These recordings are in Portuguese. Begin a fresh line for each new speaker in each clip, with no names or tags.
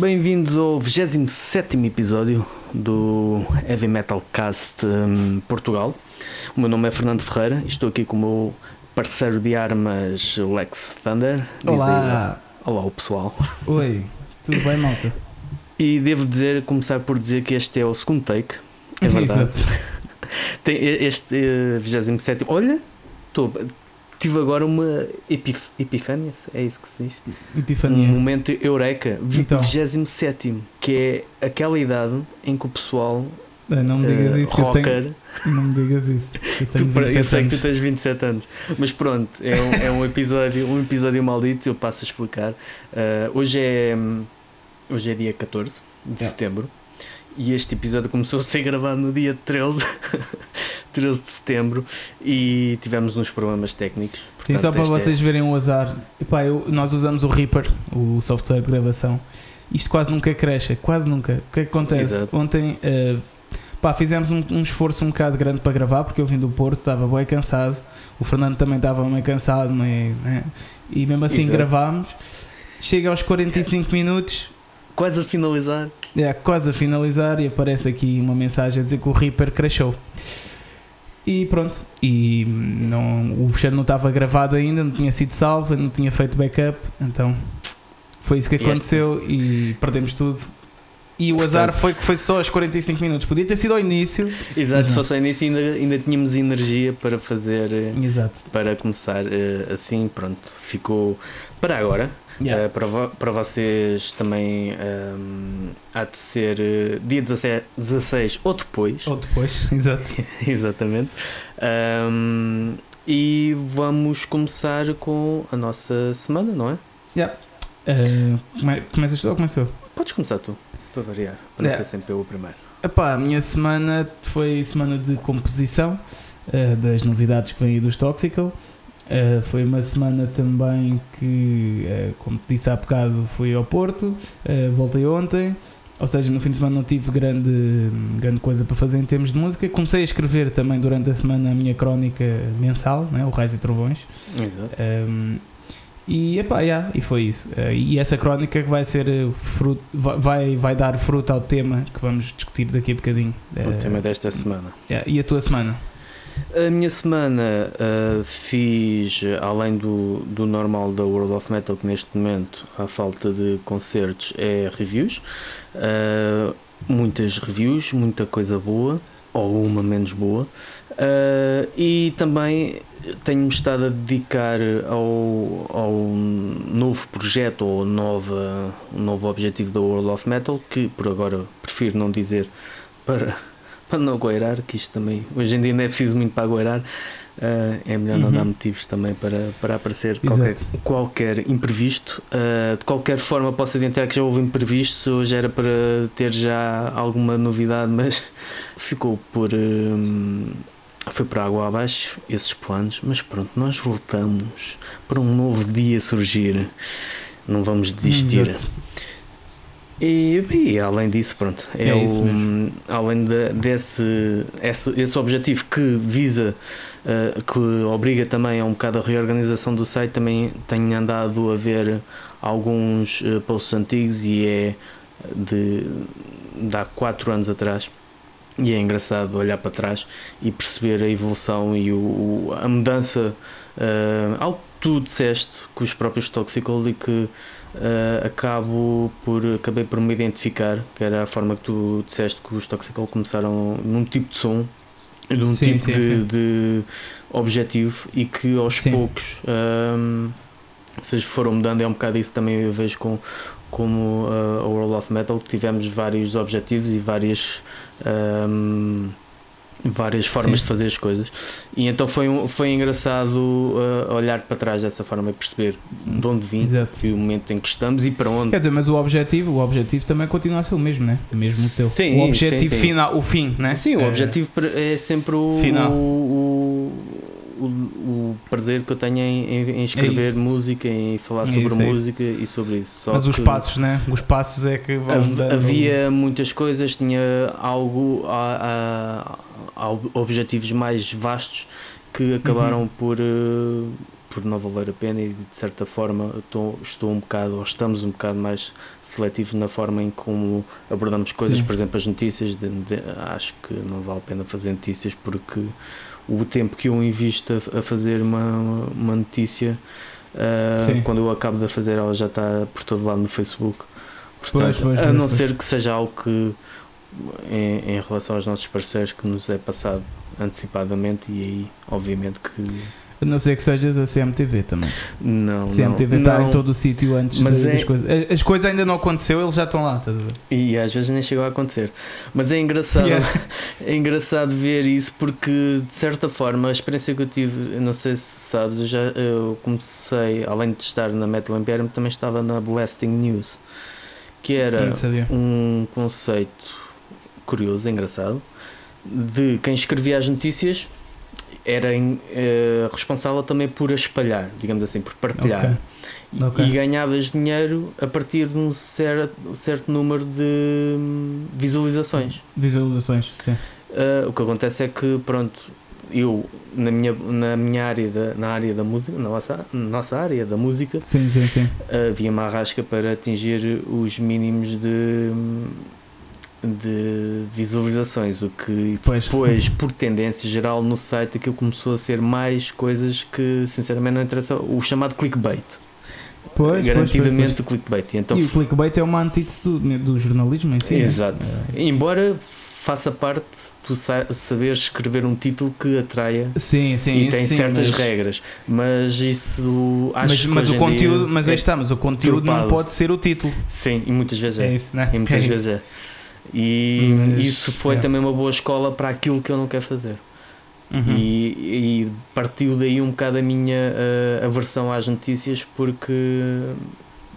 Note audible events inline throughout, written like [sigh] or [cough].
Bem-vindos ao 27 episódio do Heavy Metal Cast um, Portugal. O meu nome é Fernando Ferreira e estou aqui com o meu parceiro de armas Lex Thunder.
Olá!
aí, olá, o pessoal.
Oi, tudo bem, malta?
E devo dizer, começar por dizer que este é o segundo take. É [laughs] verdade.
Exato.
Tem este eh, 27. Olha, estou. Tive agora uma epif epifânia, é isso que se diz? Um
Epifania.
momento eureka,
Então.
27, que é aquela idade em que o pessoal
Ah, Não me digas
eh,
isso, que eu tenho.
rocker,
Não me digas isso. Eu [laughs]
tu,
tenho
para- eu
27
sei que tu tens 27 anos, mas pronto, é um, é um episódio, um episódio maldito, eu passo a explicar. Eh, hoje é hum, hoje é dia 14 de
É.
setembro e este episódio começou a ser gravado no dia 13, 13 [laughs] de setembro e tivemos uns problemas técnicos.
Sim,
portanto,
só para
é-
vocês verem o azar. Epá, eu- nós usamos o Reaper, o software de gravação. Isto quase nunca cresce, quase nunca. O que é que acontece?
Exato.
Ontem eh, pá, fizemos um, um esforço um bocado grande para gravar, porque eu vim do Porto, estava bem cansado. O Fernando também estava meio cansado, meio, né? e mesmo assim
Exato.
gravámos. Chega aos 45 minutos,
quase a finalizar.
É, quase a finalizar e aparece aqui uma mensagem a dizer que o Reaper crashou. E pronto, e não, o fecheiro não estava gravado ainda, não tinha sido salvo, não tinha feito backup, então foi isso que
E este-
aconteceu e perdemos tudo. E o
Portanto-
azar foi que foi só aos 45 minutos, podia ter sido ao início.
Exato, só só nisso ainda, ainda tínhamos energia para fazer, eh,
Exato.
para começar eh, assim, pronto, ficou para agora.
Yeah.
Eh, para, vo- para vocês também ehm, há de ser eh, dia 16, 16 ou depois,
Ou depois, [laughs] exato. [laughs]
exatamente. Ehm, e vamos começar com a nossa semana, não é?
Yeah. Uh, come- começas tu ou começou?
Podes começar tu, para variar, para não
É.
ser sempre eu o primeiro.
Epá, a minha semana foi semana de composição eh, das novidades que vêm aí dos Toxical. Eh, foi uma semana também que, eh, como te disse há bocado, fui ao Porto, eh, voltei ontem. Ou seja, no fim de semana não tive grande, grande coisa para fazer em termos de música. Comecei a escrever também durante a semana a minha crónica mensal, né, o Raios e Trovões.
Exato.
Um, e, epá, yeah, e foi isso. Uh, e essa crónica que vai ser uh, fruto, vai- vai, dar fruto ao tema que vamos discutir daqui a bocadinho.
O
Uh,
tema desta semana.
yeah, E a tua semana?
A minha semana uh, fiz, além do, do normal da World of Metal, que neste momento, à falta de concertos, é reviews. Uh, muitas reviews, muita coisa boa, ou uma menos boa. Uh, e também tenho-me estado a dedicar ao, ao novo projeto, ou nova, um novo objetivo da World of Metal, que por agora prefiro não dizer para [laughs] para não goirar, que isto também hoje em dia não é preciso muito para goirar, eh, é melhor não
Uhum.
dar motivos também para, para aparecer qualquer, qualquer imprevisto. Eh, de qualquer forma, posso adiantar que já houve imprevistos, hoje era para ter já alguma novidade, [laughs] mas ficou por. hum, foi por água abaixo esses planos, mas pronto, nós voltamos para um novo dia surgir. Não vamos desistir.
Exato.
E, e além disso, pronto, é,
É
o, além de- desse esse, esse objetivo que visa, eh, que obriga também a um bocado a reorganização do site, também tenho andado a ver alguns eh, posts antigos e é de, de há 4 anos atrás. E é engraçado olhar para trás e perceber a evolução e o, a mudança, eh, algo que tu disseste com os próprios Toxical e que Uh, acabo por acabei por me identificar que era a forma que tu disseste que os Toxical começaram num tipo de som num
Sim,
tipo
sim,
de,
sim.
de objetivo e que aos poucos um, vocês foram mudando é um bocado isso também eu vejo com como uh, a World of Metal que tivemos vários objetivos e várias um, várias formas
Sim.
de fazer as coisas e então foi, um, foi engraçado uh, olhar para trás dessa forma e perceber de onde vim
Exato.
e o momento em que estamos e para onde
Quer dizer, mas o objetivo, o objetivo também continua a ser o mesmo, né? O mesmo o teu.
Sim,
o objetivo
sim, sim.
final, o fim, né?
Sim, o
Eh,
objetivo é sempre o,
Final.
o, o, o prazer que eu tenho em, em- escrever
isso.
música, em falar
É
sobre
isso, é
música e sobre isso. Só
Mas os passos, né? Os passos é que vão
hav- havia muitas coisas, tinha algo, a, a- a- objetivos mais vastos que acabaram
Uhum.
por, eh, por não valer a pena e de certa forma estou, estou um bocado, ou estamos um bocado mais seletivos na forma em como abordamos coisas,
Sim.
por exemplo as notícias, de- de- acho que não vale a pena fazer notícias porque o tempo que eu invisto a, a fazer uma, uma notícia
Sim.
quando eu acabo de fazer ela já está por todo lado no Facebook Portanto,
Pois, pois,
a não
pois.
ser que seja algo que em, em relação aos nossos parceiros que nos é passado antecipadamente e aí obviamente que
A não ser que sejas a CMTV também.
não,
CMTV
não,
está
não.
em todo o sítio antes
Mas
de-
é-
das coisas. As- As coisas ainda não aconteceu, eles já estão lá, estás a ver?
E às vezes nem chegou a acontecer. Mas é engraçado,
Yeah. [laughs]
é engraçado ver isso porque, de certa forma, a experiência que eu tive, não sei se sabes, eu já eu comecei, além de estar na Metal Imperium, também estava na Blasting News, que era um conceito curioso, engraçado, de quem escrevia as notícias era eh, responsável também por espalhar, digamos assim, por partilhar.
Ok.
E-
Ok.
E ganhavas dinheiro a partir de um certo, certo número de hum, visualizações.
Visualizações, sim.
Ah, o que acontece é que, pronto, eu na minha, na minha área, da, na área da música, na nossa, na nossa área da música,
Sim, sim, sim.
havia uma arrasca para atingir os mínimos de, de visualizações, o que
Pois.
depois, por tendência geral, no site aquilo começou a ser mais coisas que sinceramente não interessam, o chamado clickbait.
Pois, pois,
garantidamente o clickbait. E então
E o clickbait é uma antítese do, do jornalismo em si. né?
Exato.
É.
Embora faça parte tu sa saber escrever um título que atraia
Sim, sim,
e tem
sim,
certas
mas,
regras, mas isso acho
Mas,
que
mas
hoje
o conteúdo, mas aí
é-
está, mas o conteúdo não pode ser o título.
sim, e muitas vezes é,
É isso, né?
e [laughs] muitas
É
vezes é. E
Mas,
isso foi
é.
também uma boa escola para aquilo que eu não quero fazer.
Uhum.
E, e partiu daí um bocado a minha eh, aversão às notícias porque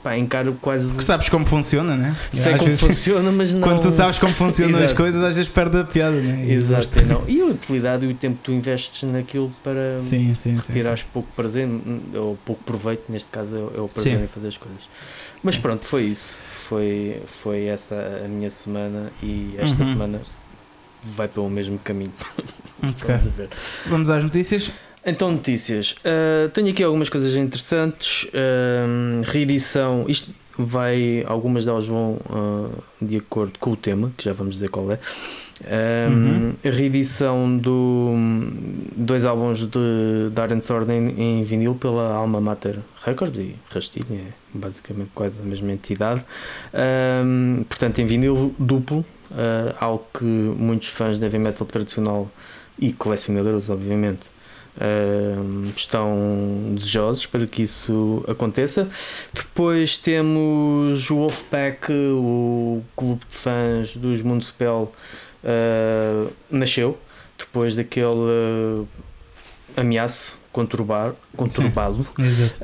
pá, encaro quase
Que sabes como funciona, né?
sei
Às
como
vezes-
funciona, mas não [laughs]
Quando tu sabes como funcionam as coisas, às vezes perde a piada, né?
Exato, e, não. e a utilidade e o tempo que tu investes naquilo para [laughs]
Sim, sim, sim.
retirares pouco prazer, ou pouco proveito, neste caso é, é o prazer
Sim.
em fazer as coisas. Mas pronto, foi isso. Foi, foi essa a minha semana e esta
Uhum.
semana vai pelo mesmo caminho. [laughs]
Ok.
Vamos.
Vamos às notícias.
Então, notícias. Ah, tenho aqui algumas coisas interessantes. Ah, reedição. Isto vai. Algumas delas vão ah, de acordo com o tema, que já vamos dizer qual é.
Uhum.
A reedição do dois álbuns de Darren Sorden em, em vinil pela Alma Mater Records e Rastilho, é basicamente quase a mesma entidade. Ah, portanto, em vinil duplo, ah, algo que muitos fãs de heavy metal tradicional e colecionadores, obviamente, ehm, estão desejosos para que isso aconteça. Depois temos o Wolfpack, o clube de fãs dos Municipal, eh, nasceu depois daquele eh, ameaço conturbar, conturbado.
Exato.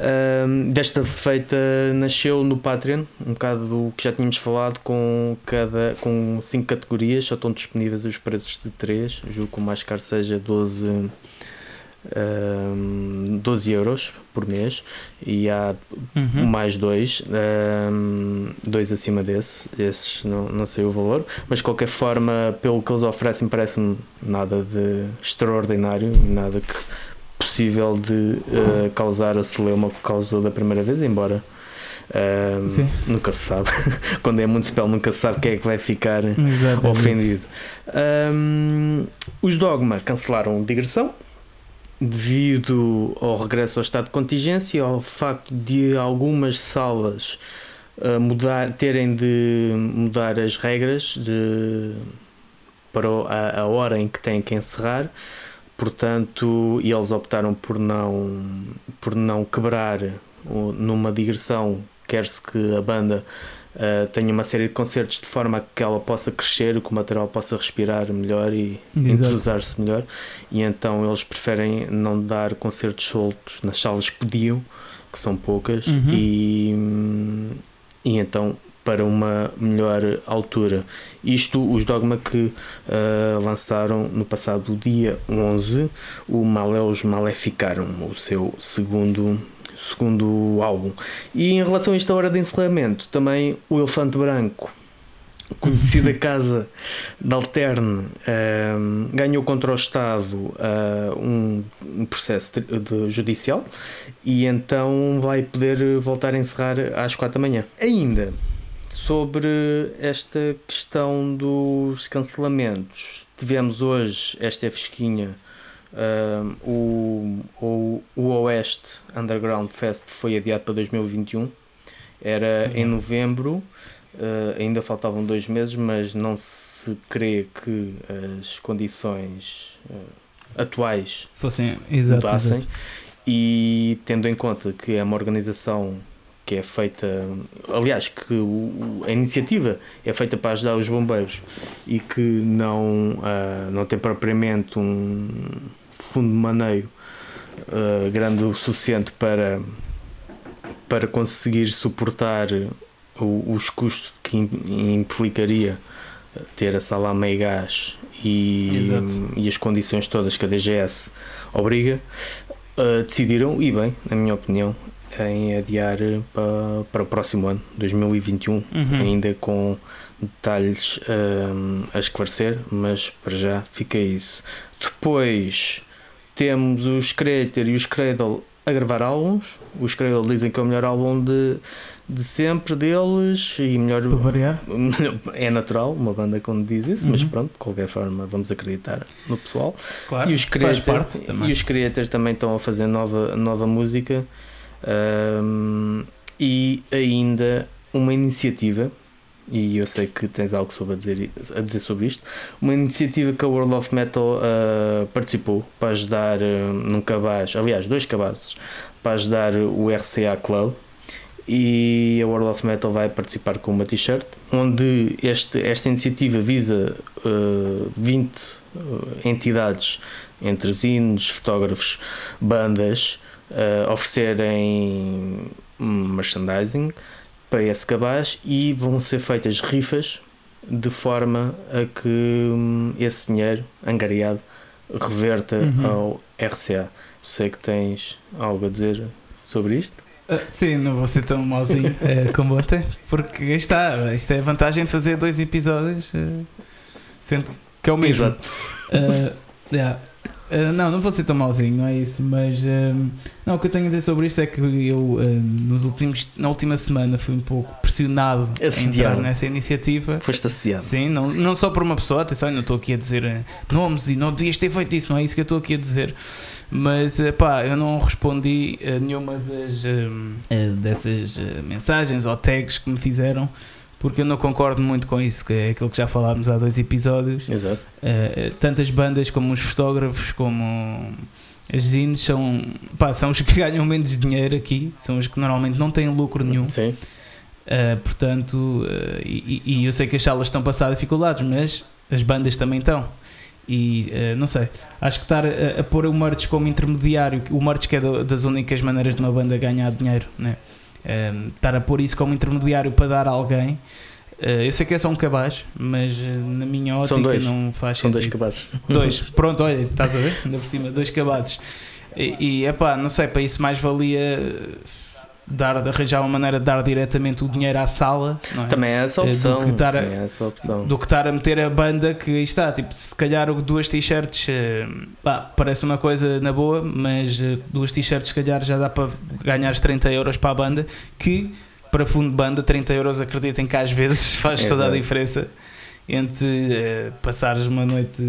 Um, desta feita nasceu no Patreon, um bocado do que já tínhamos falado, com cada com cinco categorias, só estão disponíveis os preços de 3, julgo que o mais caro seja 12, um, 12 euros por mês e há
Uhum.
mais dois, um, dois acima desse, esses não, não sei o valor, mas de qualquer forma, pelo que eles oferecem, parece-me nada de extraordinário, nada que possível de uh, causar a celeuma que causou da primeira vez, embora um, nunca se sabe. [laughs] Quando é muito spell, nunca se sabe quem é que vai ficar
Exato.
ofendido. Os Dogma cancelaram digressão devido ao regresso ao estado de contingência ao facto de algumas salas uh, mudar, terem de mudar as regras de, para a, a hora em que têm que encerrar. Portanto, e eles optaram por não, por não quebrar numa digressão, quer-se que a banda uh, tenha uma série de concertos de forma a que ela possa crescer, que o material possa respirar melhor e entrosar-se melhor. E então eles preferem não dar concertos soltos nas salas que podiam, que são poucas,
Uhum.
e, e então para uma melhor altura. Isto, os Dogma que uh, lançaram no passado dia 11, o Maleus Maleficaram, o seu segundo, segundo álbum. E em relação a esta hora de encerramento, também o Elefante Branco conhecida [laughs] casa de Alterne um, ganhou contra o Estado uh, um, um, processo de, de judicial e então vai poder voltar a encerrar às quatro da manhã. Ainda sobre esta questão dos cancelamentos, tivemos hoje esta é fresquinha. O, o, o Oeste Underground Fest foi adiado para 2021 era em novembro Uh, ainda faltavam dois meses, mas não se crê que as condições uh, atuais
fossem exato,
mudassem.
Exato.
E tendo em conta que é uma organização que é feita, aliás, que o, a iniciativa é feita para ajudar os bombeiros e que não, uh, não tem propriamente um fundo de maneio grande o suficiente para, para conseguir suportar os custos que implicaria ter a sala a meio gás e, e as condições todas que a DGS obriga, uh, decidiram, e bem, na minha opinião, em adiar para, para o próximo ano, 2021, uhum. ainda com detalhes uh, a esclarecer, mas para já fica isso. Depois temos os Creator e os Cradle a gravar álbuns. Os Cradle dizem que é o melhor álbum de de sempre deles e melhor.
Para variar? [laughs]
É natural, uma banda quando diz isso, uhum. mas pronto, de qualquer forma vamos acreditar no pessoal.
Claro,
e os creators, e os creators também estão a fazer nova, nova música um, e ainda uma iniciativa. E eu sei que tens algo sobre a, dizer, a dizer sobre isto. Uma iniciativa que a World of Metal uh, participou para ajudar uh, num cabaz, aliás, dois cabazes, para ajudar o RCA Club, e a World of Metal vai participar com uma t-shirt, onde este, esta iniciativa visa uh, 20 uh, entidades, entre zines, fotógrafos, bandas, uh, oferecerem merchandising para esse cabaz e vão ser feitas rifas de forma a que um, esse dinheiro angariado reverta uhum. ao RCA. Sei que tens algo a dizer sobre isto.
Uh, sim, não vou ser tão mauzinho uh, [laughs] como ontem, porque está, isto é a vantagem de fazer dois episódios, uh, sendo que é o mesmo. Exato. Yeah. Não, não vou ser tão mauzinho, não é isso, mas não, o que eu tenho a dizer sobre isto é que eu nos últimos, na última semana fui um pouco pressionado
Assediado.
a entrar nessa iniciativa.
Foste assediado.
Sim, não, não só por uma pessoa, atenção, não estou aqui a dizer nomes e não devias ter feito isso, não é isso que eu estou aqui a dizer. Mas pá, eu não respondi a nenhuma das, dessas mensagens ou tags que me fizeram porque eu não concordo muito com isso, que é aquilo que já falámos há dois episódios.
Exato.
Uh, tantas bandas como os fotógrafos, como as zines, são, pá, são os que [laughs] ganham menos dinheiro aqui, são os que normalmente não têm lucro nenhum.
Sim.
Uh, portanto, uh, e, e, eu sei que as salas estão a passar dificuldades, mas as bandas também estão. E não sei, acho que estar a, a, pôr o merch como intermediário, o merch que é do, das únicas maneiras de uma banda ganhar dinheiro, né? Um, ehm, estar a pôr isso como intermediário para dar a alguém. Uh, eu sei que é só um cabaz, mas uh, na minha ótica não faz
São
sentido.
dois cabazes. [laughs]
Dois, pronto, olha, estás a ver? Ainda por cima, dois cabazes. E, é pá, não sei, para isso mais valia dar, arranjar uma maneira de dar diretamente o dinheiro à sala. É?
Também é essa opção.
Do que, estar a,
é essa opção.
do que estar a meter a banda que está, tipo, se calhar duas t-shirts eh, parece uma coisa na boa, mas eh, duas t-shirts se calhar já dá para ganhar 30 euros para a banda que para fundo de banda 30 euros acreditem que às vezes [laughs] faz toda a diferença entre uh, passares uma noite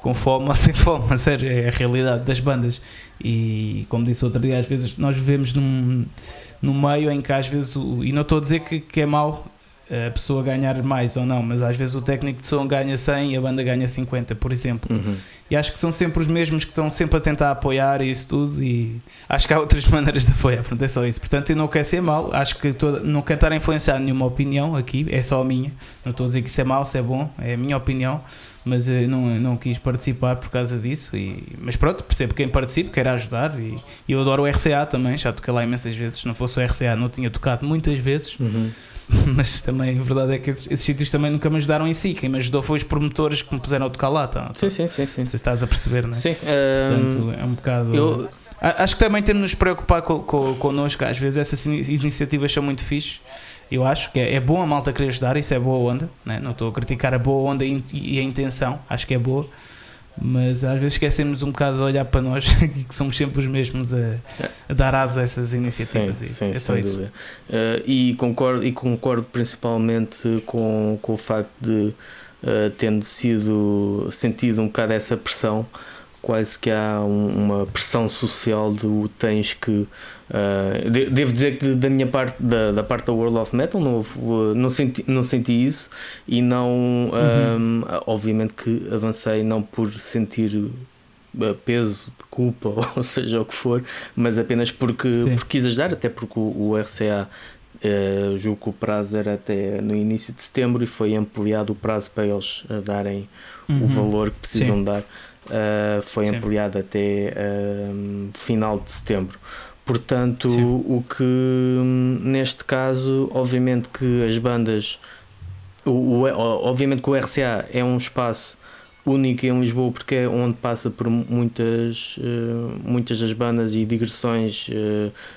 com fome ou sem fome, [laughs] a sério, é a realidade das bandas. E como disse outro dia, às vezes nós vivemos num, num meio em que às vezes, o, e não estou a dizer que, que é mau a pessoa ganhar mais ou não, mas às vezes o técnico de som ganha 100 e a banda ganha 50, por exemplo.
Uhum.
E acho que são sempre os mesmos que estão sempre a tentar apoiar isso tudo e acho que há outras [laughs] maneiras de apoiar, portanto é só isso. Portanto, eu não quero ser mau, acho que toda, não quero estar a influenciar nenhuma opinião aqui, é só a minha. Não estou a dizer que isso é mau, se é bom, é a minha opinião mas eu não, não quis participar por causa disso. E, mas pronto, percebo quem participa, quer ajudar. E, e, eu adoro o RCA também, já toquei lá imensas vezes. Se não fosse o RCA, não tinha tocado muitas vezes.
Uhum. [laughs]
Mas também a verdade é que esses, esses, sítios também nunca me ajudaram em si. Quem me ajudou foi os promotores que me puseram a tocar lá. Tá?
Sim, sim, sim, sim.
Não sei se estás a perceber, não é?
Sim.
Portanto, é um bocado. Eu... Acho que também temos de nos preocupar com, com, connosco. Às vezes essas iniciativas são muito fixes Eu acho que é, é bom a malta querer ajudar, isso é boa onda. Né? Não estou a criticar a boa onda e a intenção, acho que é boa. Mas às vezes esquecemos um bocado de olhar para nós, [laughs] que somos sempre os mesmos a, a dar asa a essas iniciativas.
Sim, sim,
é só isso.
Uh, e, concordo, e concordo principalmente com, com o facto de, uh, tendo sido sentido um bocado essa pressão, quase que há um, uma pressão social do tens que uh, de, devo dizer que da minha parte da, da parte da World of Metal não, não, senti, não senti isso e não uhum. um, obviamente que avancei não por sentir peso de culpa [laughs] ou seja o que for mas apenas porque, porque quis ajudar até porque o, o RCA Uh, julgo que o prazo era até no início de setembro e foi ampliado o prazo para eles darem uhum. o valor que precisam Sim. dar uh, foi Sim. ampliado até uh, final de setembro. Portanto, Sim. o que neste caso, obviamente que as bandas, o, o, obviamente que o RCA é um espaço único em Lisboa porque é onde passa por muitas uh, muitas das bandas e digressões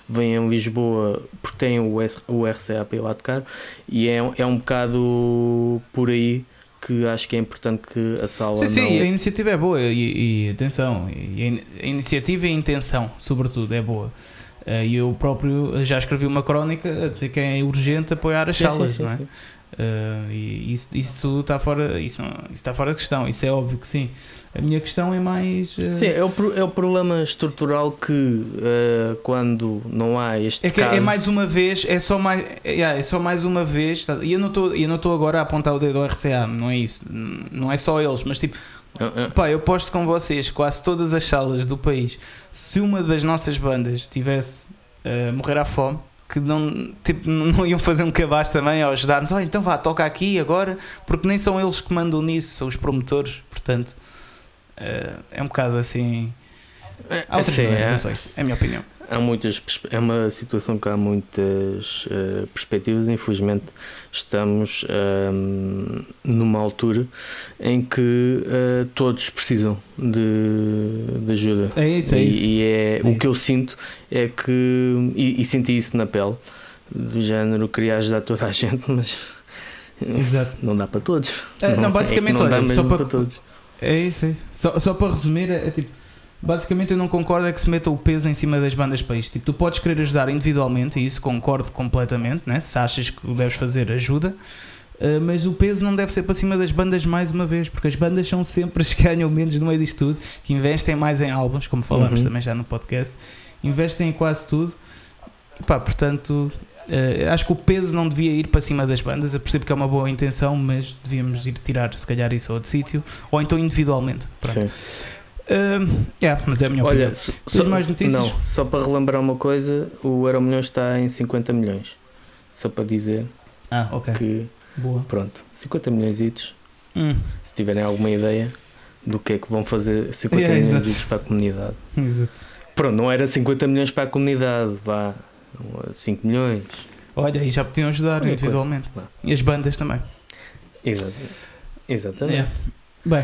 vêm em Lisboa porque tem o, o RCA para ir lá tocar e é, é um bocado por aí que acho que é importante que a sala.
Sim,
não...
sim, a iniciativa é boa e, e atenção, e a iniciativa e a intenção, sobretudo, é boa. Eh, e eu próprio já escrevi uma crónica a dizer que é urgente apoiar as sim, salas, sim, sim, não é? Uh, e isso, isso está fora isso, isso está fora de questão isso é óbvio que sim a minha questão é mais
uh... sim é o, é o problema estrutural que uh, quando não há este
é que
caso...
é mais uma vez é só mais é, é só mais uma vez tá? e eu não estou eu não estou agora a apontar o dedo ao RCA não é isso não é só eles mas tipo Pá, eu posto com vocês quase todas as salas do país se uma das nossas bandas tivesse uh, morrer à fome que não, tipo, não iam fazer um cabaz também ao ajudar-nos. Oh, então vá, toca aqui agora, porque nem são eles que mandam nisso, são os promotores. Portanto, uh, é um bocado assim. Há outras Sim, é, é a minha opinião
há muitas é uma situação que há muitas uh, perspectivas infelizmente estamos uh, numa altura em que uh, todos precisam de, de, ajuda
é isso, é
e,
isso.
e é,
é
o
isso.
que eu sinto é que e, e, senti isso na pele do género queria ajudar toda a gente mas Exato. não dá para todos
é, não, basicamente não olha, dá mesmo para, para, todos é isso, é isso. Só, só para resumir é, é tipo Basicamente, eu não concordo é que se meta o peso em cima das bandas para isto. Tipo, tu podes querer ajudar individualmente, e isso concordo completamente, né? se achas que o deves fazer, ajuda. Uh, mas o peso não deve ser para cima das bandas mais uma vez, porque as bandas são sempre as que ganham menos no meio disto tudo, que investem mais em álbuns, como falamos uhum. também já no podcast, investem em quase tudo. Pá, portanto, uh, acho que o peso não devia ir para cima das bandas. Eu percebo que é uma boa intenção, mas devíamos ir tirar, se calhar, isso a outro sítio, ou então individualmente. Pronto. Sim. Uh, yeah, mas é a minha
Olha,
opinião.
Só, mais notícias? Não, só para relembrar uma coisa: o Euro Milhões está em 50 milhões. Só para dizer
ah, okay.
que.
Boa.
Pronto, 50 milhões.
Hum.
Se tiverem alguma ideia do que é que vão fazer 50 yeah, milhões para a comunidade.
Exato.
Pronto, não era 50 milhões para a comunidade, vá 5 milhões.
Olha, aí já podiam ajudar individualmente. E as bandas também.
Exato. Exatamente.
Yeah. Bem,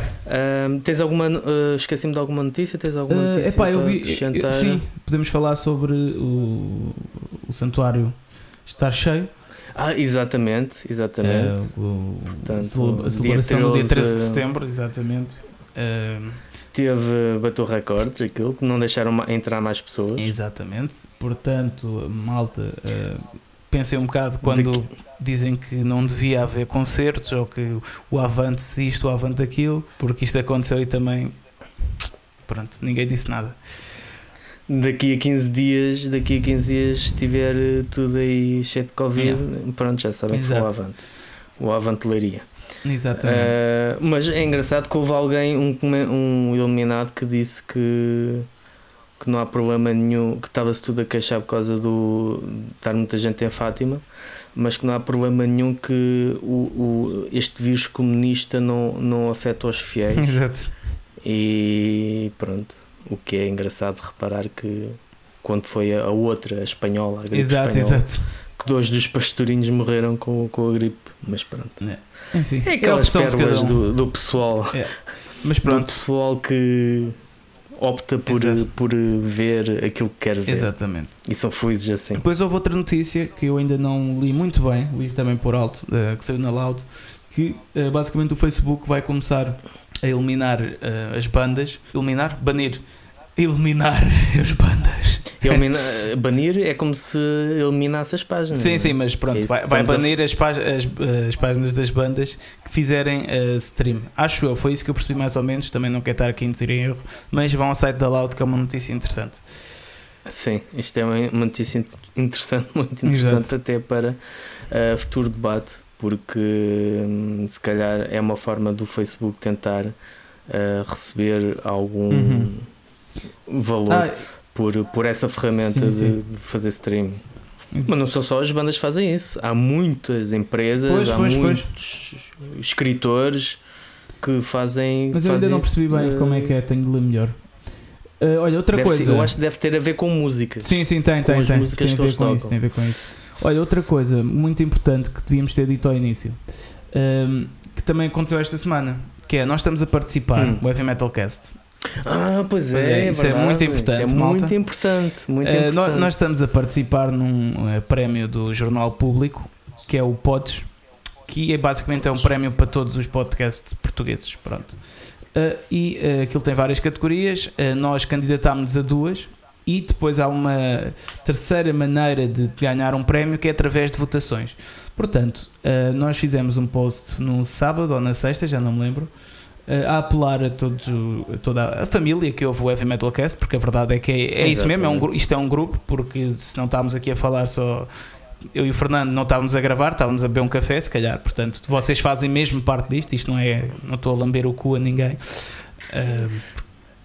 tens alguma. Uh, Esqueci-me de alguma notícia? Tens alguma uh, notícia?
Epá, eu vi, sim, podemos falar sobre o, o santuário estar cheio.
Ah, exatamente, exatamente.
Uh, o, Portanto, a celebração do dia 13 de setembro, exatamente. Uh,
Teve, bateu recordes, aquilo, que não deixaram entrar mais pessoas.
Exatamente. Portanto, malta, uh, pensei um bocado quando dizem que não devia haver concertos ou que o avante isto, o avante aquilo, porque isto aconteceu e também pronto, ninguém disse nada.
Daqui a 15 dias, daqui a 15 dias estiver tudo aí cheio de Covid, pronto, já sabem Exato. que foi o avante. O avante leiria.
Exatamente.
Uh, mas é engraçado que houve alguém, um, um iluminado, que disse que que não há problema nenhum, que estava-se tudo a queixar por causa do de estar muita gente em Fátima, mas que não há problema nenhum que o, o, este vírus comunista não, não afeta os fiéis. [laughs]
Exato.
E pronto, o que é engraçado reparar que quando foi a, outra, a espanhola, a gripe
exato,
espanhola,
exato.
que dois dos pastorinhos morreram com, com a gripe, mas pronto.
É. Enfim,
é aquelas é pérolas um. do, do pessoal.
É. Mas pronto.
Do pessoal que opta por,
Exato.
por ver aquilo que quer ver.
Exatamente.
E são felizes assim.
Depois houve outra notícia que eu ainda não li muito bem, li também por alto, eh, que saiu na Loud, que eh, basicamente o Facebook vai começar a eliminar eh, as bandas. Eliminar? Banir. Eliminar [laughs] as bandas.
Elimina, banir é como se eliminasse as páginas.
Sim,
é?
sim, mas
É
pronto,
isso.
vai, vai
Estamos a-
banir as, pá- as- as páginas das bandas que fizerem eh, stream. Acho eu, foi isso que eu percebi mais ou menos. Também não quero estar aqui a induzir em erro, mas vão ao site da Loud, que é uma notícia interessante.
Sim, isto é uma notícia int- interessante, [laughs] muito interessante
Exato.
até para uh, futuro debate, porque hum, se calhar é uma forma do Facebook tentar uh, receber algum
Uhum.
valor
Ah,
por, por essa ferramenta
Sim,
de,
sim.
de fazer stream.
isso-
Mas não são só as bandas que fazem isso, há muitas empresas,
Pois,
há
pois, pois.
muitos escritores que fazem.
mas eu ainda não percebi bem como é que é,
uh,
tenho de ler melhor. Eh, olha, outra
deve ser-
coisa.
eu acho que deve ter a ver com músicas.
Sim, sim, tem, tem, tem.
músicas
Tem a ver com isso, tem a ver com isso. Olha, outra coisa muito importante que devíamos ter dito ao início, ehm, que também aconteceu esta semana, que é nós estamos a participar
Hum.
no Heavy Metal Cast.
Ah, pois
Pois
é,
é, isso é
verdade.
muito importante,
Isso é
malta.
muito importante, muito
Eh,
importante.
nós, nós estamos a participar num eh, prémio do Jornal Público, que é o Pods, que é basicamente é um prémio para todos os podcasts portugueses. Pronto. Eh, e eh, aquilo tem várias categorias, nós candidatámos a duas. E depois há uma terceira maneira de ganhar um prémio que é através de votações. Portanto, nós fizemos um post no sábado ou na sexta, já não me lembro, a apelar a, todos, a toda a família que ouve o Heavy Metal Cast, porque a verdade é que é, é isso mesmo, é um, isto é um grupo, porque se não estávamos aqui a falar só eu e o Fernando não estávamos a gravar, estávamos a beber um café, se calhar, portanto, vocês fazem mesmo parte disto, isto não é, não estou a lamber o cu a ninguém. Eh,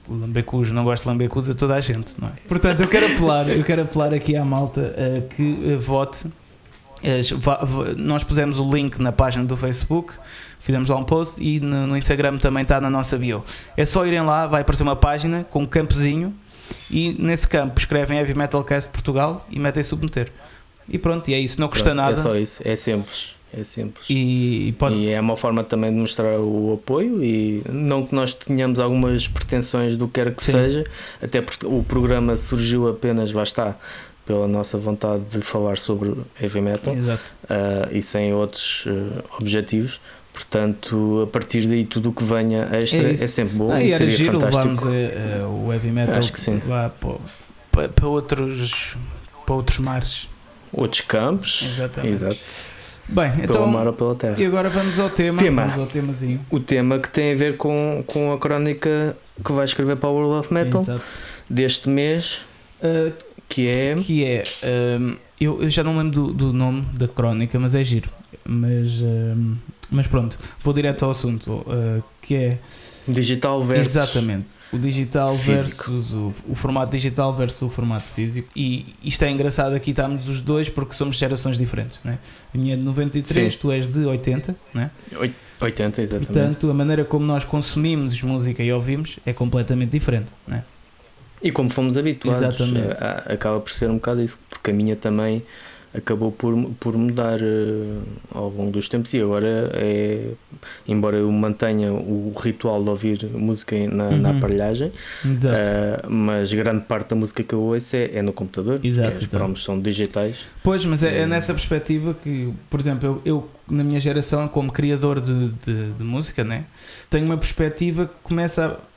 o lambecujo, não gosto de lambecujo a toda a gente, não é? Portanto, eu quero apelar, eu quero apelar aqui à malta eh, que vote. Va- nós pusemos o link na página do Facebook, fizemos lá um post e no, no Instagram também está na nossa bio. É só irem lá, vai aparecer uma página com um campozinho e nesse campo escrevem Heavy Metal Cast Portugal e metem submeter. E pronto, e é isso, não custa
Pronto,
nada.
É só isso, é simples. É simples.
E, e pode.
E é uma forma também de mostrar o apoio e não que nós tenhamos algumas pretensões do que quer que
Sim.
seja, até porque o programa surgiu apenas, lá está, pela nossa vontade de falar sobre heavy metal ah, e sem outros ah, objetivos. Portanto, a partir daí tudo o que venha extra
É
é, sempre bom
Ah,
e seria
giro
fantástico.
o heavy metal
Acho que sim.
lá para, para, outros, para outros mares.
Outros campos,
Exatamente.
exato,
Bem,
pelo mar
então.
ou pela terra.
E agora vamos ao tema.
Tema.
Vamos ao temazinho.
O tema que tem a ver com, com a crónica que vai escrever para o World of Metal
Exato.
deste mês,
Uh,
que é.
que é. um, eu, eu já não lembro do, do nome da crónica, mas é giro. Mas, um, mas pronto, vou direto ao assunto. uh, que é.
Digital versus
Exatamente. O digital
físico.
versus o, o formato digital versus o formato físico. E isto é engraçado aqui estamos os dois porque somos gerações diferentes. Né? A minha é de 93,
Sim.
tu és de 80, né?
80, exatamente.
portanto a maneira como nós consumimos música e ouvimos é completamente diferente. Né?
e como fomos habituados,
Exatamente.
eh, acaba por ser um bocado isso, porque a minha também acabou por, por mudar eh, ao longo dos tempos e agora é, embora eu mantenha o ritual de ouvir música na, na
Uhum.
aparelhagem,
Exato.
eh, mas grande parte da música que eu ouço é, é no computador,
Exato,
porque as
exato.
promos são digitais.
Pois, mas é, é
Hum.
nessa perspectiva que, por exemplo, eu, eu, na minha geração, como criador de, de, de música, né, tenho uma perspectiva que começa a,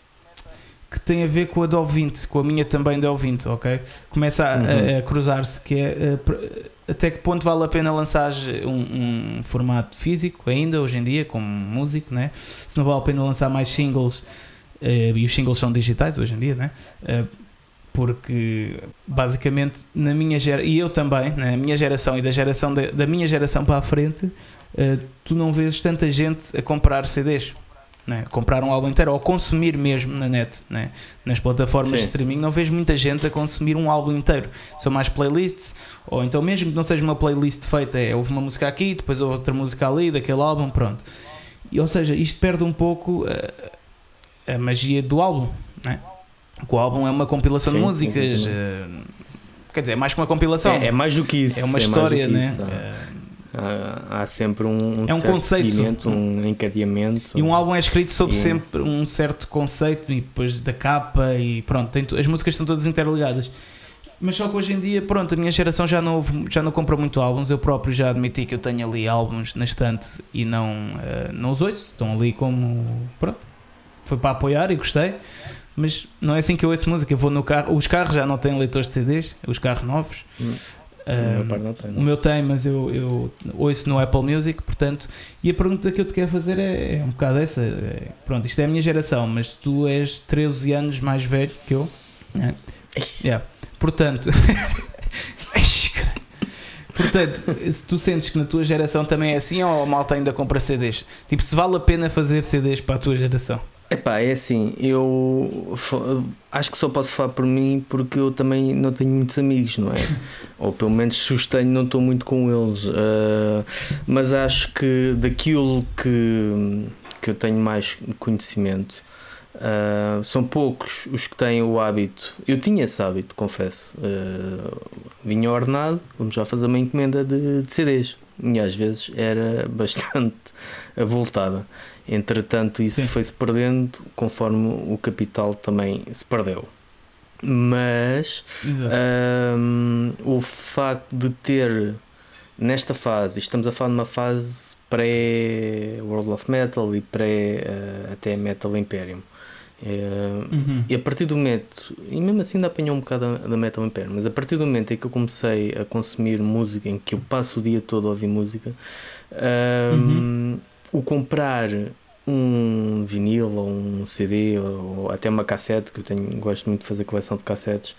que tem a ver com a de ouvinte, com a minha também de ouvinte, ok? Começa a,
Uhum.
a- a cruzar-se, que é eh, per- até que ponto vale a pena lançar um, um formato físico ainda, hoje em dia, como músico, né? Se não vale a pena lançar mais singles, eh, e os singles são digitais hoje em dia, né? Eh, porque basicamente na minha geração, e eu também, na minha geração e da geração da, da minha geração para a frente, eh, tu não vês tanta gente a comprar CDs, né? comprar um álbum inteiro ou consumir mesmo na net, né? nas plataformas
Sim.
de streaming, não vejo muita gente a consumir um álbum inteiro. São mais playlists, ou então mesmo que não seja uma playlist feita, é houve uma música aqui, depois houve outra música ali, daquele álbum, pronto. E, ou seja, isto perde um pouco a, a magia do álbum, né? O álbum é uma compilação de
Sim,
músicas.
exatamente.
eh, quer dizer, é mais que uma compilação.
É, é mais do que isso.
É uma
do
história, né?
isso, é. Há, sempre um, um
É um
certo
conceito.
seguimento, um encadeamento.
E um álbum é escrito sobre
E-
sempre um certo conceito e depois da capa e pronto, tem as músicas estão todas interligadas. Mas só que hoje em dia, pronto, a minha geração já não, já não compra muito álbuns. Eu próprio já admiti que eu tenho ali álbuns na estante e não, eh, não os ouço. Estão ali como. Pronto, foi para apoiar e gostei. Mas não é assim que eu ouço música. Eu vou no carro. Os carros já não têm leitores de CDs, os carros novos.
Hum. O meu par não tem, não.
o meu tem, mas eu, eu ouço no Apple Music, portanto. E a pergunta que eu te quero fazer é, é um bocado essa. é, pronto, isto é a minha geração, mas tu és 13 anos mais velho que eu. Né? Yeah. Portanto. [laughs] Portanto, se tu sentes que na tua geração também é assim ou a malta ainda compra CDs? Tipo, se vale a pena fazer CDs para a tua geração?
Epá, é assim, eu acho que só posso falar por mim porque eu também não tenho muitos amigos, não é? [laughs] Ou pelo menos sustenho, não estou muito com eles. ah, mas acho que daquilo que, que eu tenho mais conhecimento, ah, são poucos os que têm o hábito. Eu tinha esse hábito, confesso. Ah, vinha ordenado, vamos já fazer uma encomenda de, de CDs. E às vezes era [laughs] bastante avultada. Entretanto, isso foi-se perdendo conforme o capital também se perdeu. Mas hum, o facto de ter nesta fase, estamos a falar de uma fase pré-World of Metal e pré eh, até Metal Imperium. Eh,
Uhum.
e a partir do momento, e mesmo assim ainda apanhou um bocado da- Metal Imperium, mas a partir do momento em que eu comecei a consumir música, em que eu passo o dia todo a ouvir música, hum, o comprar um vinil ou um CD ou até uma cassete, que eu tenho, gosto muito de fazer coleção de cassetes,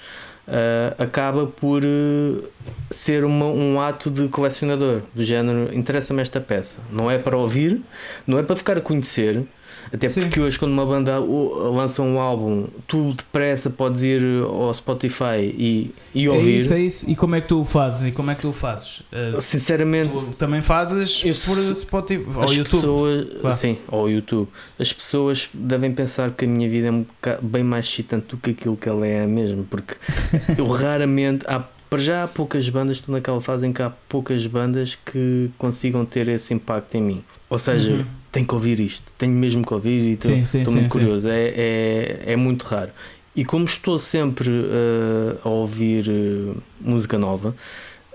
ah, acaba por eh, ser uma- um ato de colecionador, do género, interessa-me esta peça. Não é para ouvir, não é para ficar a conhecer, até
Sim.
porque hoje quando uma banda lança um álbum, tu depressa podes ir ao Spotify e, e
É
ouvir.
isso, é isso. E como é que tu o fazes? E como é que tu o fazes? Uh,
Sinceramente,
tu também fazes
Eu
por Spotify ou
as
YouTube?
pessoas,
Claro.
sim, ou YouTube, as pessoas devem pensar que a minha vida é um bem mais excitante do que aquilo que ela é mesmo, porque [laughs] eu raramente há para já há poucas bandas, estou naquela fase em que há poucas bandas que consigam ter esse impacto em mim. Ou seja,
Uhum.
Tenho que ouvir isto, tenho mesmo que ouvir e estou
Sim, sim, sim,
muito
sim.
curioso. É, é, é muito raro. E como estou sempre eh, a ouvir eh, música nova,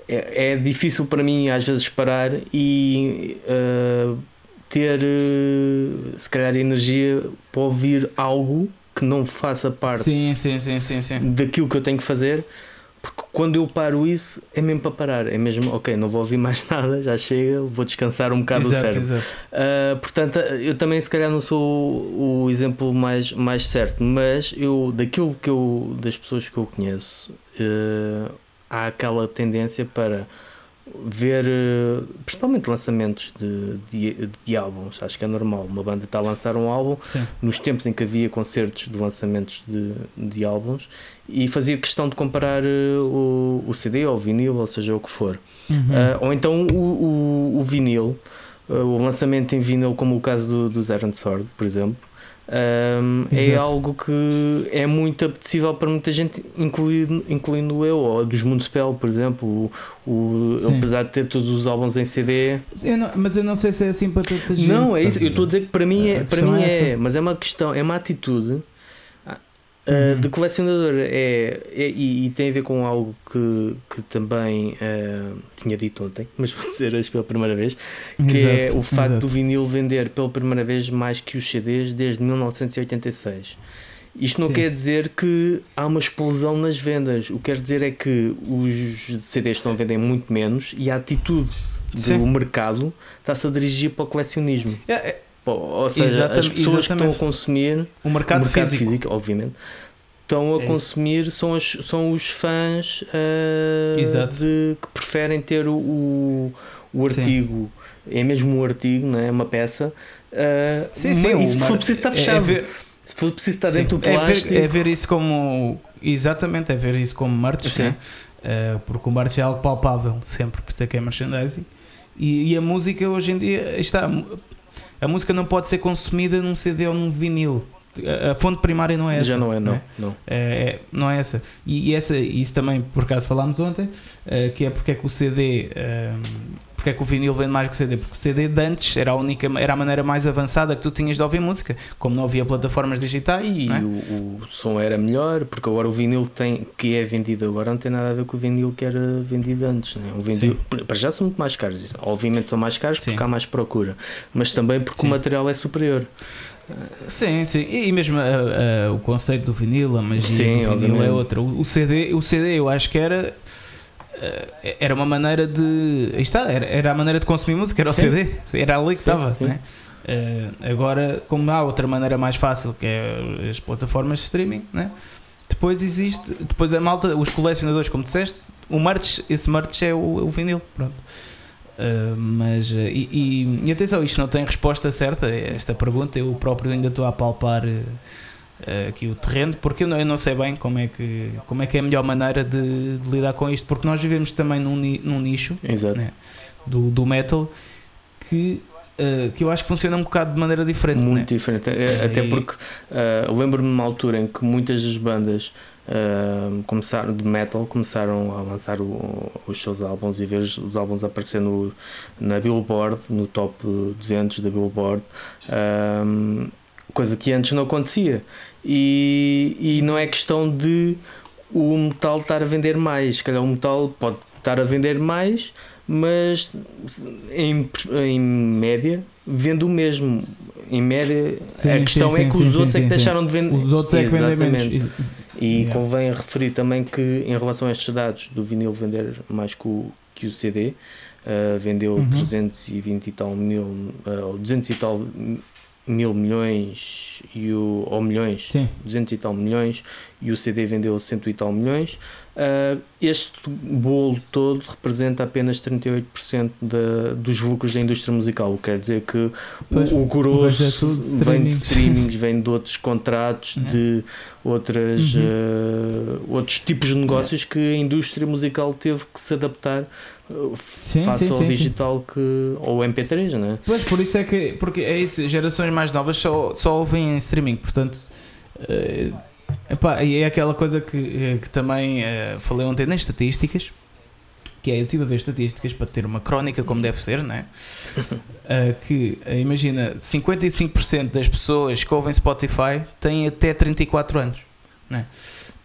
é, é difícil para mim às vezes parar e eh, ter se calhar energia para ouvir algo que não faça parte
Sim, sim, sim, sim, sim.
daquilo que eu tenho que fazer. Porque quando eu paro isso, é mesmo para parar. É mesmo, ok, não vou ouvir mais [laughs] nada, já chega, vou descansar um bocado o
Exato,
cérebro.
exato.
Uh, portanto, eu também se calhar não sou o, o exemplo mais, mais certo, mas eu daquilo que eu das pessoas que eu conheço uh, há aquela tendência para ver uh, principalmente lançamentos de, de, de álbuns, acho que é normal, uma banda está a lançar um álbum
Sim.
nos tempos em que havia concertos de lançamentos de, de álbuns e fazia questão de comparar uh, o, o CD ou o vinil, ou seja o que for.
Uhum.
Uh, ou então o, o, o vinil, uh, o lançamento em vinil, como o caso do, do Zero and Sword, por exemplo, um, é algo que é muito apetecível para muita gente, incluindo, incluindo eu, ou dos Mundo-Spell, por exemplo. O, o- apesar de ter todos os álbuns em CD,
Eu não- mas eu não sei se é assim para tanta gente.
não, é isso.
a?
Eu estou a dizer que para mim
A
é, para mim
é
é, mas é uma questão, é uma atitude
Uhum.
de colecionador é, é- e, e tem a ver com algo que, que também ah, tinha dito ontem, mas vou dizer hoje pela primeira vez, que é
Exato,
o facto
exato.
do vinil vender pela primeira vez mais que os CDs desde 1986. Isto não
Sim.
quer dizer que há uma explosão nas vendas. O que quer dizer é que os CDs estão a vender muito menos e a atitude do
Sim.
mercado está-se a dirigir para o colecionismo.
É, é,
Ou seja,
Exatamente-
as pessoas que estão a
exatamente.
consumir
o mercado,
o mercado
físico.
físico. obviamente, estão a
É
consumir são, as, são os fãs
Exato.
de, que preferem ter o, o, o
Sim.
artigo, é mesmo um artigo, não é? uma peça. ah,
Sim, sim.
e se for preciso estar
é-
fechado,
É, ver,
se for preciso estar
sim,
dentro do
é ver-
plástico.
é ver isso como. Exatamente, é ver isso como merch,
Sim.
né? Eh, porque o merch é algo palpável, sempre, por isso é que é merchandising. E, e a música hoje em dia está. A música não pode ser consumida num CD ou num vinil. A, fonte primária não é essa.
já não é, não.
né?
não.
É, é- não é essa. E, e essa, isso também, por acaso falámos ontem, eh, que é porque é que o CD, ehm, Porque é que o vinil vende mais que o CD? Porque o CD de antes era a única, era a maneira mais avançada que tu tinhas de ouvir música, como não havia plataformas digitais.
E
é?
o, o, som era melhor, porque agora o vinil que, tem, que é vendido agora não tem nada a ver com o vinil que era vendido antes. Né? O vinil, para já são muito mais caros. Obviamente são mais caros porque Sim. há mais procura, mas também porque Sim. o material é superior.
Sim, sim, e mesmo uh, uh, o conceito do vinil, a magia sim, do vinil é outra. O, o, CD, o CD eu acho que era era uma maneira de. Aí está, era, era a maneira de consumir música, era o sim. CD, era ali que sim, estava. Né? agora, como há outra maneira mais fácil que é as plataformas de streaming, né? depois existe, depois a malta, os colecionadores, como disseste, o merch, esse merch é o, o vinil. Pronto. Uh, mas uh, e, e, e, atenção, isto não tem resposta certa esta pergunta. Eu próprio ainda estou a palpar uh, aqui o terreno porque eu não, eu não, sei bem como é que como é que é a melhor maneira de, de lidar com isto, porque nós vivemos também num, num nicho né, do, do metal que que eu acho que funciona um bocado de maneira diferente.
Muito
né?
diferente, é, até porque lembro-me de uma altura em que muitas das bandas uh, começaram, de metal começaram a lançar o, os seus álbuns e ver os álbuns aparecer no, na Billboard, no top 200 da Billboard, uh, coisa que antes não acontecia. E, e não é questão de o metal estar a vender mais, se calhar o metal pode estar a vender mais, mas em, em média vende o mesmo. Em média, sim, a questão sim, é que sim, os outros é que deixaram de vender.
Os outros é que vendem menos.
E yeah. convém referir também que, em relação a estes dados do vinil vender mais que o, que o CD, uh, vendeu uhum. 320 e tal mil, uh, 200 e tal mil milhões e o, ou milhões, Sim. 200 e tal milhões e o CD vendeu 100 e tal milhões. Uh, este bolo todo representa apenas 38% da, dos lucros da indústria musical, quer dizer que pois, o, o grosso vem de streamings, vem de outros contratos, é. de outras, uhum. uh, outros tipos de negócios é. que a indústria musical teve que se adaptar sim, face sim, ao sim, digital que ou MP3, né?
Pois por isso é que porque é isso, gerações mais novas só, só ouvem em streaming, portanto uh, epá, e é aquela coisa que, eh, que também uh, falei ontem nas estatísticas que é, eu estive a ver estatísticas para ter uma crónica como deve ser, né? Uh, [laughs] que, uh, imagina, 55% das pessoas que ouvem Spotify têm até 34 anos, né?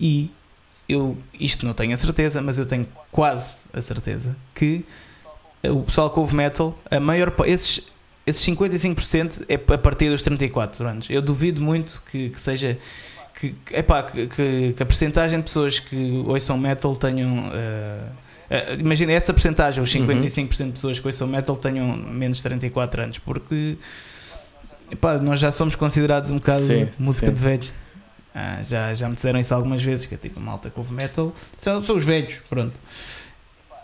E eu isto não tenho a certeza, mas eu tenho quase a certeza que o pessoal que ouve metal, a maior esses, esses 55% é a partir dos 34 anos. Eu duvido muito que, que seja que, epá, que, que, que a percentagem de pessoas que ouçam metal tenham. Uh, uh, imagina essa percentagem, os 55% de pessoas que ouçam metal tenham menos de 34 anos, porque epá, nós já somos considerados um bocado sim, música sim. de velhos. Ah, já, já me disseram isso algumas vezes, que é tipo malta que ouve metal, são, são os velhos, pronto.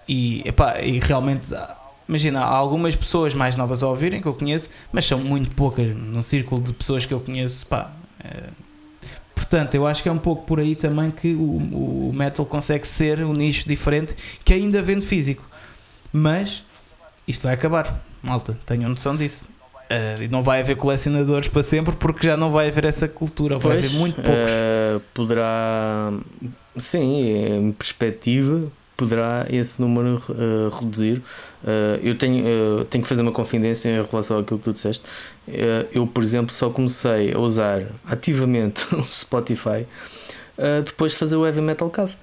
E, epá, e realmente, imagina, há algumas pessoas mais novas a ouvirem que eu conheço, mas são muito poucas no círculo de pessoas que eu conheço, pá. É, portanto, eu acho que é um pouco por aí também que o, o metal consegue ser um nicho diferente que ainda vende físico. Mas isto vai acabar, malta, tenham noção disso. Uh, e não vai haver colecionadores para sempre porque já não vai haver essa cultura, vai haver muito poucos. Uh,
poderá, sim, em perspectiva, poderá esse número uh, reduzir. eu tenho, tenho que fazer uma confidência em relação àquilo que tu disseste. eu, por exemplo, só comecei a usar ativamente [laughs] o Spotify depois de fazer o Heavy Metal Cast.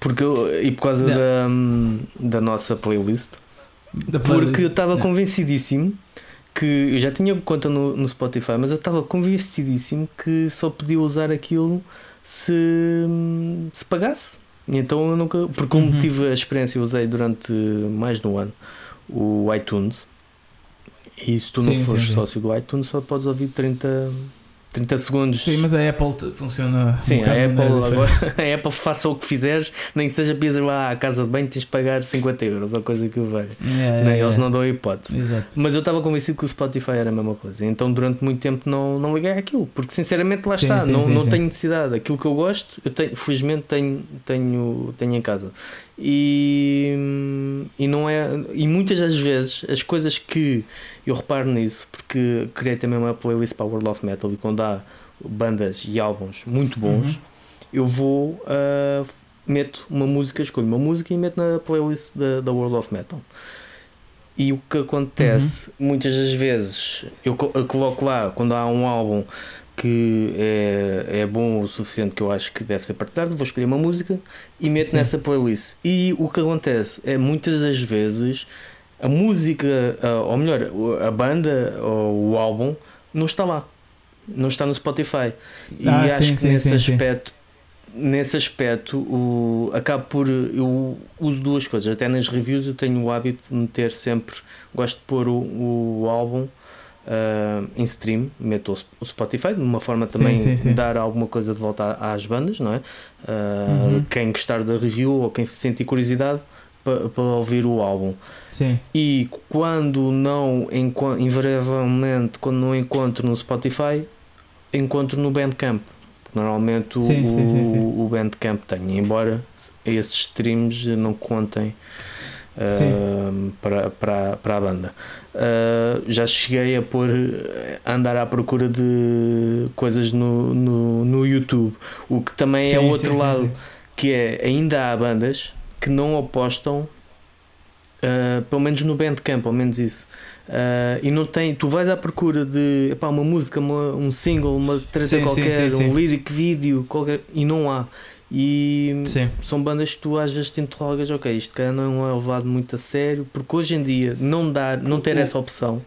Porque eu, e por causa da, da nossa playlist. Da playlist. Porque eu estava convencidíssimo que eu já tinha conta no, no Spotify, mas eu estava convencidíssimo que só podia usar aquilo se, se pagasse. Então eu nunca. Porque como uhum. tive a experiência, usei durante mais de um ano o iTunes. E se tu sim, não fores sim, sim. sócio do iTunes, só podes ouvir 30, 30 segundos.
Sim, mas a Apple funciona.
Sim, um a Apple agora, [laughs] a Apple faça o que fizeres, nem que seja para lá à casa de banho, tens de pagar 50 euros ou coisa que o valha. Yeah, é, Eles não dão a hipótese.
Exato.
Mas eu estava convencido que o Spotify era a mesma coisa. Então durante muito tempo não, não liguei àquilo, porque sinceramente lá sim, está, sim, não, sim, não tenho necessidade. Aquilo que eu gosto, eu tenho, felizmente tenho, tenho, tenho em casa. E, e não é. E muitas das vezes as coisas que eu reparo nisso, porque criei também uma playlist para World of Metal e quando há bandas e álbuns muito bons, uhum. eu vou, uh, meto uma música, escolho uma música e meto na playlist da, da World of Metal. E o que acontece uhum. muitas das vezes, eu, eu coloco lá quando há um álbum que é, é bom o suficiente que eu acho que deve ser partilhado, vou escolher uma música e meto Sim. nessa playlist. E o que acontece é muitas das vezes a música, ou melhor, a banda ou o álbum não está lá, não está no Spotify. E ah, acho sim, que sim, nesse sim, aspecto nesse aspecto, o, acabo por. Eu uso duas coisas. Até nas reviews eu tenho o hábito de meter sempre. Gosto de pôr o, o álbum uh, em stream, meto o Spotify, de uma forma também sim, sim, sim. dar alguma coisa de volta às bandas, não é? Uh, uhum. Quem gostar da review ou quem sentir curiosidade para, para ouvir o álbum.
Sim.
E quando não, invariavelmente, quando não encontro no Spotify, encontro no Bandcamp. Normalmente sim, o, sim, sim, o Bandcamp tem, embora esses streams não contem uh, para, para, para a banda. Uh, já cheguei a pôr a andar à procura de coisas no, no, no YouTube, o que também é o outro lado, que é ainda há bandas que não apostam, uh, pelo menos no Bandcamp, pelo menos isso Uh, e não tem, tu vais à procura de epá, uma música, uma, um single, uma treta qualquer, sim, sim, um lyric vídeo qualquer, e não há. E são bandas que tu às vezes te interrogas, ok, isto cara não é levado muito a sério, porque hoje em dia não dar, não ter essa opção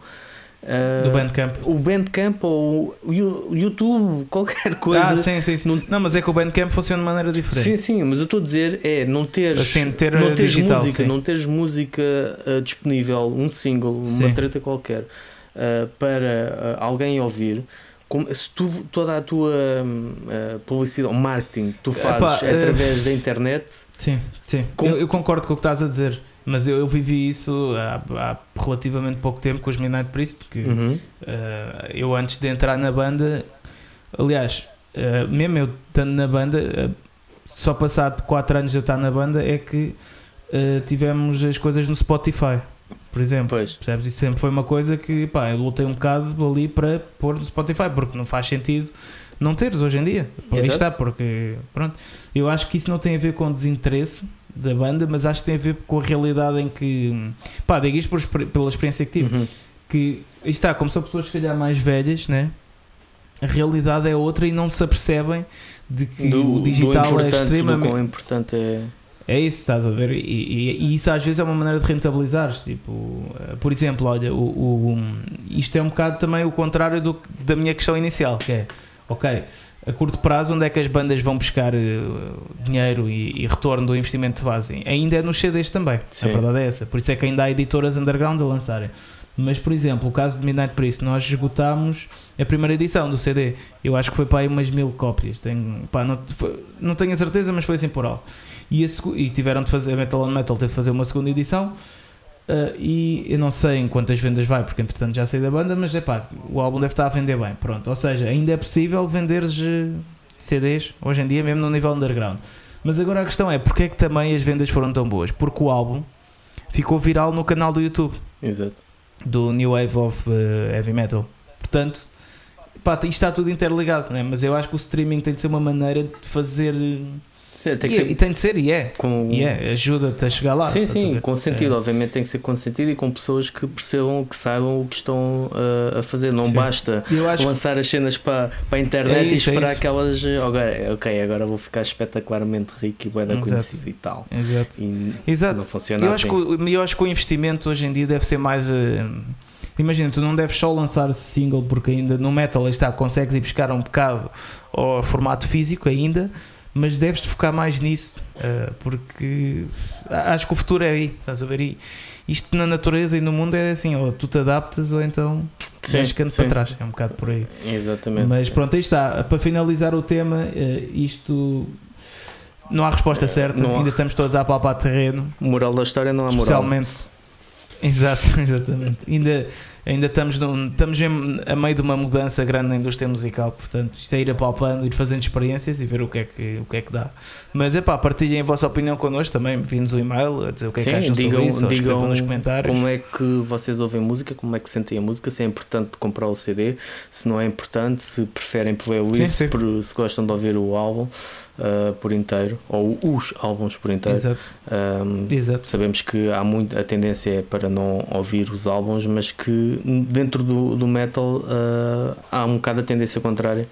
Uh, do Bandcamp.
O Bandcamp ou o YouTube, [laughs] qualquer coisa.
Ah, sim, sim, sim. Não, não, mas é que o Bandcamp funciona de maneira diferente.
Sim, sim, mas eu estou a dizer é não teres, assim, ter não teres digital, música, sim. não teres música uh, disponível, um single, sim. uma treta qualquer, uh, para alguém ouvir. Como, se tu, toda a tua publicidade, marketing, tu fazes Epá, através da internet.
Sim, sim. Com... Eu, eu concordo com o que estás a dizer. Mas eu, eu vivi isso há, há, relativamente pouco tempo com os Midnight Priest, porque uhum. uh, eu antes de entrar na banda, aliás, uh, mesmo eu estando na banda, uh, só passado 4 anos de eu estar na banda é que tivemos as coisas no Spotify, por exemplo. Pois. Percebes? Isso sempre foi uma coisa que pá, eu lutei um bocado ali para pôr no Spotify, porque não faz sentido não teres hoje em dia. Aí está, porque pronto. Eu acho que isso não tem a ver com desinteresse da banda, mas acho que tem a ver com a realidade em que. Pá, digo isto por, pela experiência que tive. Uhum. Que está, como são pessoas se calhar mais velhas, né? A realidade é outra e não se apercebem de que do, o digital é extremamente.
Do importante é.
É isso, estás a ver? E, e, e, isso às vezes é uma maneira de rentabilizar. Tipo, eh, por exemplo, olha, o, o, isto é um bocado também o contrário do, da minha questão inicial, que é ok a curto prazo, onde é que as bandas vão buscar uh, dinheiro e, e, retorno do investimento que fazem? Ainda é nos CDs também, Sim. a verdade é essa. Por isso é que ainda há editoras underground a lançarem. Mas, por exemplo, o caso de Midnight Priest, nós esgotámos a primeira edição do CD. Eu acho que foi para aí umas mil cópias. Tenho, pá, não, foi, não tenho a certeza, mas foi assim por alto. E, e tiveram de fazer, a Metal on Metal teve de fazer uma segunda edição Uh, e eu não sei em quantas vendas vai, porque entretanto já saí da banda, mas é pá, o álbum deve estar a vender bem. Pronto, ou seja, ainda é possível venderes uh, CDs hoje em dia, mesmo no nível underground. Mas agora a questão é: porque é que também as vendas foram tão boas? Porque o álbum ficou viral no canal do YouTube
Exato.
Do New Wave of uh, Heavy Metal. Portanto, pá, isto está tudo interligado, né? mas eu acho que o streaming tem de ser uma maneira de fazer
Sim, tem
e,
ser...
e, tem de ser, e é. Com... E é, ajuda-te a chegar lá.
Sim, sim, com sentido, é. obviamente tem que ser com sentido e com pessoas que percebam, que saibam o que estão uh, a fazer. Não sim. basta lançar as cenas para, para a internet é isso, e é esperar é que elas. Okay, ok, agora vou ficar espetacularmente rico e bem da conhecido e tal.
Exato.
E
Exato.
não funciona
eu
assim.
Acho que, eu acho que o investimento hoje em dia deve ser mais. Uh, imagina, tu não deves só lançar single porque ainda no metal está, consegues ir buscar um bocado ao formato físico ainda mas deves focar mais nisso, uh, porque acho que o futuro é aí, estás a ver? E isto na natureza e no mundo é assim, ou tu te adaptas ou então vais ficando para trás, é um bocado por aí.
Exatamente.
Mas pronto, aí está. Para finalizar o tema, uh, isto não há resposta certa, não ainda há. estamos todos a palpar terreno.
Moral da história não há moral.
Especialmente. Exato, [laughs] exatamente. Ainda ainda estamos, num, estamos em- a meio de uma mudança grande na indústria musical, portanto, isto é ir apalpando, ir fazendo experiências e ver o que é que, o que, é que dá. Mas é pá, partilhem a vossa opinião connosco também, enviem-nos um e-mail a dizer o que é que
Sim,
acham
digam-
sobre isso,
digam
nos comentários.
Como é que vocês ouvem música? Como é que sentem a música? Se é importante comprar o CD, se não é importante, se preferem playlist,
Sim, sim.
se gostam de ouvir o álbum ah, por inteiro ou os álbuns por inteiro.
Exato,
Ahm,
exato.
sabemos que há muito, a tendência é para não ouvir os álbuns, mas que dentro do, do metal ah, há um bocado a tendência contrária.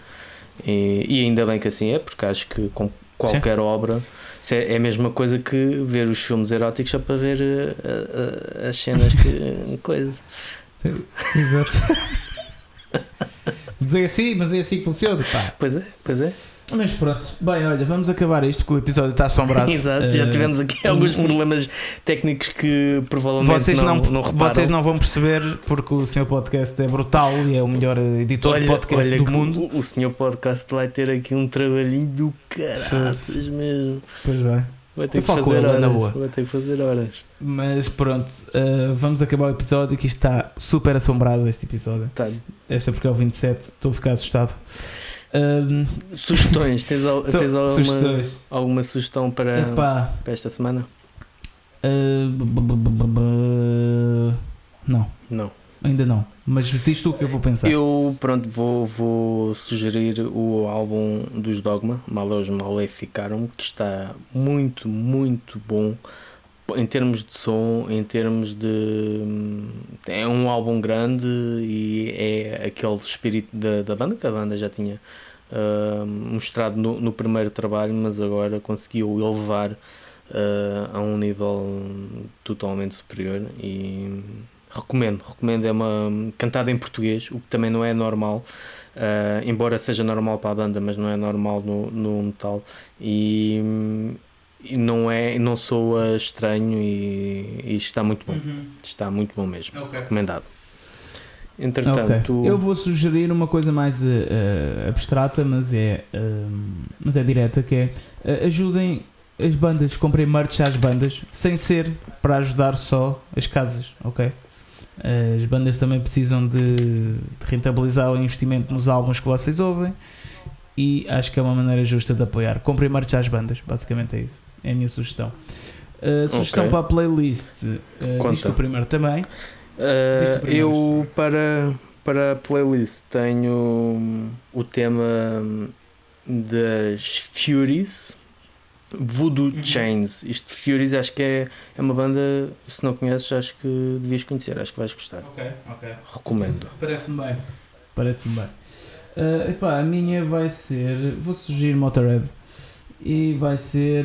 E, e ainda bem que assim é, porque acho que com qualquer obra isso é, é a mesma coisa que ver os filmes eróticos só para ver ah, ah, as cenas que. [laughs] coisa.
Exato. [laughs] Dizer assim, mas é assim que funciona, pá.
Pois é, pois é.
Mas pronto, bem, olha, vamos acabar isto que o episódio está assombrado. [laughs]
Exato, já
Eh,
tivemos aqui alguns problemas técnicos que provavelmente
Vocês
não,
não,
não,
vocês não vão perceber porque o senhor podcast é brutal e é o melhor editor de podcast do
que
mundo.
O, o senhor podcast vai ter aqui um trabalhinho do caraças mesmo.
Pois vai.
Vai ter que fazer horas.
na boa.
Vai ter que fazer horas.
Mas pronto, eh, vamos acabar o episódio que isto está super assombrado este episódio.
Tá.
Esta porque é o 27, estou a ficar assustado.
Sugestões? Tens, al-
tô-
tens alguma,
sugestões.
alguma sugestão para,
Epá,
para esta semana?
b- b- b- b- b- não,
Não.
ainda não. Mas diz tu o que eu vou pensar.
Eu, pronto, vou, vou sugerir o álbum dos Dogma, Maleus Maleficaram, que está muito, muito bom em termos de som, em termos de. É um álbum grande e é aquele espírito da, da banda que a banda já tinha ah, mostrado no, no primeiro trabalho, mas agora conseguiu elevar ah, a um nível totalmente superior e recomendo, recomendo é uma cantada em português, o que também não é normal, ah, embora seja normal para a banda, mas não é normal no, no metal e, e não é, não soa estranho e, e está muito bom,
Uhum.
está muito bom mesmo,
Ok.
recomendado. Entretanto,
Eu vou sugerir uma coisa mais eh, abstrata, mas é, ehm, mas é direta, que é eh, ajudem as bandas, comprem merch às bandas, sem ser para ajudar só as casas, ok? As bandas também precisam de, de rentabilizar o investimento nos álbuns que vocês ouvem e acho que é uma maneira justa de apoiar. Comprem merch às bandas, basicamente é isso. É a minha sugestão. A sugestão
Ok.
para a playlist, uh, diz tu primeiro também.
Uh,
primeiro.
eu para, para a playlist tenho o tema hum, das Furies Voodoo
Uhum.
Chains. Isto Furies acho que é, é uma banda, se não conheces, acho que devias conhecer, acho que vais gostar.
Ok, ok.
Recomendo.
Parece-me bem. Parece-me bem. Ah, epá, a minha vai ser. Vou sugerir Motorhead. E vai ser.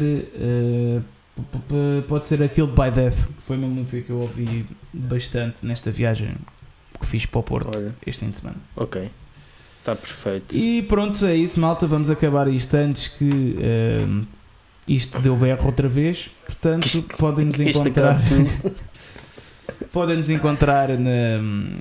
p- pode ser a Killed by Death, que foi uma música que eu ouvi bastante nesta viagem que fiz para o Porto
Olha,
este fim de semana.
ok. Está perfeito.
E pronto, é isso, malta. Vamos acabar isto antes que ah, isto deu berro outra vez. Portanto, podem nos encontrar. [laughs] Podem nos encontrar na-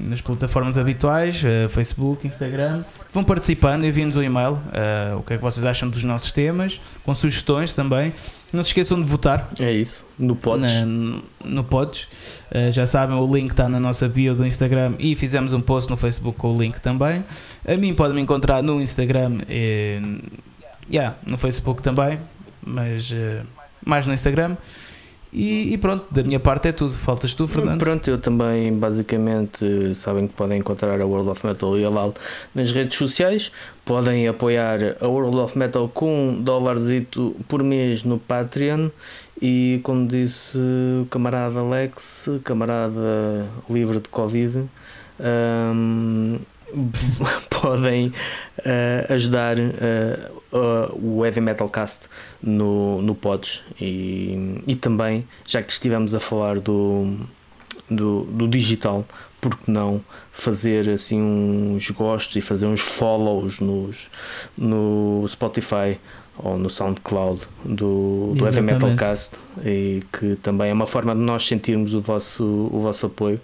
nas plataformas habituais, eh, Facebook, Instagram. Vão participando, enviem-nos um e-mail. eh, o que é que vocês acham dos nossos temas, com sugestões também. Não se esqueçam de votar
É isso. No Pods.
na- no Pods. Eh, já sabem, o link está na nossa bio do Instagram e fizemos um post no Facebook com o link também. A mim podem me encontrar no Instagram e yeah, no Facebook também, mas mais no Instagram. E, e pronto, da minha parte é tudo. Faltas tu, Fernando?
Pronto, eu também basicamente sabem que podem encontrar a World of Metal e a LAL nas redes sociais. Podem apoiar a World of Metal com um dólarzito por mês no Patreon. E como disse o camarada Alex, camarada livre de Covid, hum, [laughs] podem eh, ajudar eh, uh, o Heavy Metal Cast no, no Pods e, e também, já que estivemos a falar do, do, do digital, por que não fazer assim uns gostos e fazer uns follows nos, no Spotify ou no SoundCloud do, do Heavy Metal. Cast e que também é uma forma de nós sentirmos o vosso, o vosso apoio.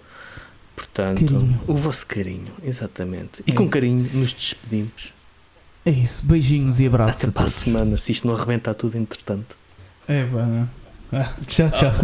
Portanto,
Carinho.
o vosso carinho, exatamente. E
É
com
isso.
carinho nos despedimos.
É isso, beijinhos e abraços.
Até
a
para a semana, se isto não arrebentar tudo entretanto.
É, não. Ah, tchau, tchau. [laughs]